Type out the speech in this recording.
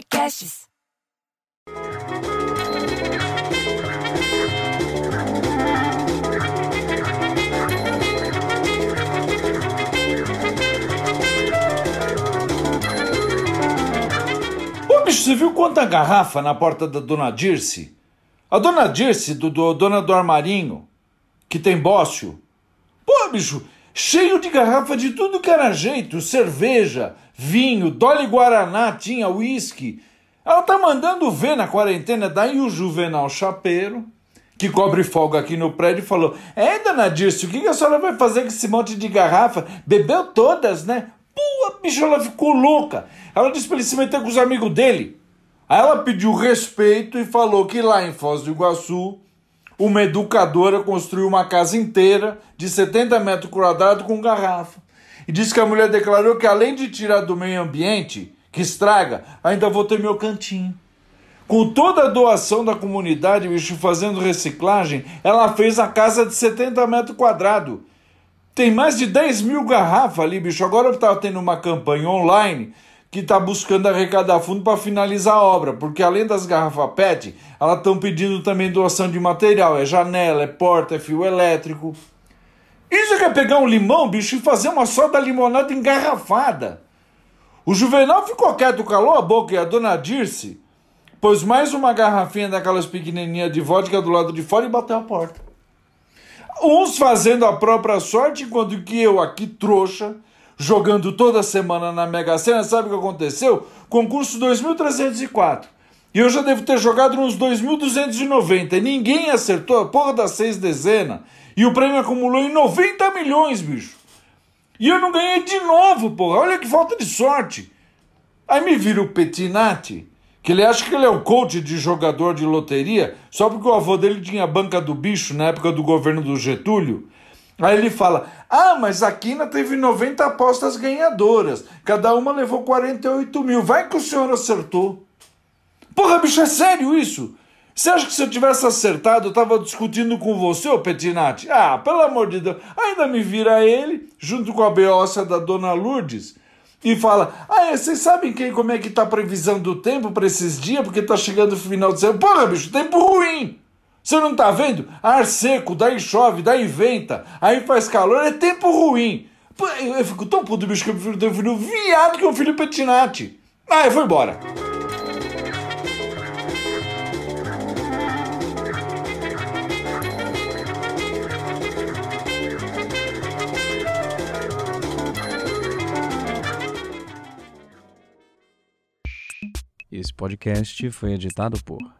podcasts. Bicho, você viu quanta garrafa na porta da dona Dirce? A dona Dirce, do, do, dona do armarinho, que tem bócio. Pô, bicho, cheio de garrafa de tudo que era jeito: cerveja, vinho, Dolly Guaraná, tinha uísque. Ela tá mandando ver na quarentena. Daí o Juvenal Chapeiro, que cobre folga aqui no prédio, falou: É, dona Dirce, o que a senhora vai fazer com esse monte de garrafa? Bebeu todas, né? Pô, bicho, ela ficou louca. Ela disse pra ele se meter com os amigos dele. Aí ela pediu respeito e falou que lá em Foz do Iguaçu, uma educadora construiu uma casa inteira de 70 metros quadrados com garrafa. E disse que a mulher declarou que além de tirar do meio ambiente, que estraga, ainda vou ter meu cantinho. Com toda a doação da comunidade, bicho, fazendo reciclagem, ela fez a casa de 70 metros quadrados. Tem mais de 10 mil garrafas ali, bicho. Agora eu tava tendo uma campanha online que está buscando arrecadar fundo para finalizar a obra, porque além das garrafas PET, elas estão pedindo também doação de material, é janela, é porta, é fio elétrico. Isso quer pegar um limão, bicho, e fazer uma soda limonada engarrafada. O Juvenal ficou quieto, calou a boca e a dona Dirce pôs mais uma garrafinha daquelas pequenininhas de vodka do lado de fora e bateu a porta. Uns fazendo a própria sorte, enquanto que eu aqui, trouxa, jogando toda semana na Mega Sena, sabe o que aconteceu? Concurso 2304. E eu já devo ter jogado nos 2.290. E ninguém acertou a porra das seis dezenas. E o prêmio acumulou em 90 milhões, bicho. E eu não ganhei de novo, porra. Olha que falta de sorte. Aí me vira o Petinati, que ele acha que ele é o coach de jogador de loteria, só porque o avô dele tinha a banca do bicho na época do governo do Getúlio. Aí ele fala: Ah, mas a Quina teve 90 apostas ganhadoras. Cada uma levou 48 mil. Vai que o senhor acertou. Porra, bicho, é sério isso? Você acha que se eu tivesse acertado, eu tava discutindo com você, ô Petinati? Ah, pelo amor de Deus. Ainda me vira ele, junto com a beócia da dona Lourdes, e fala: Ah, vocês sabem quem, como é que tá a previsão do tempo para esses dias? Porque tá chegando o final de semana. Porra, bicho, tempo ruim. Você não tá vendo? Ar seco, daí chove, daí venta, aí faz calor, é tempo ruim. Eu, fico tão puto, bicho, que eu prefiro ter um filho viado que um filho Petinati. Ah, eu vou embora. Esse podcast foi editado por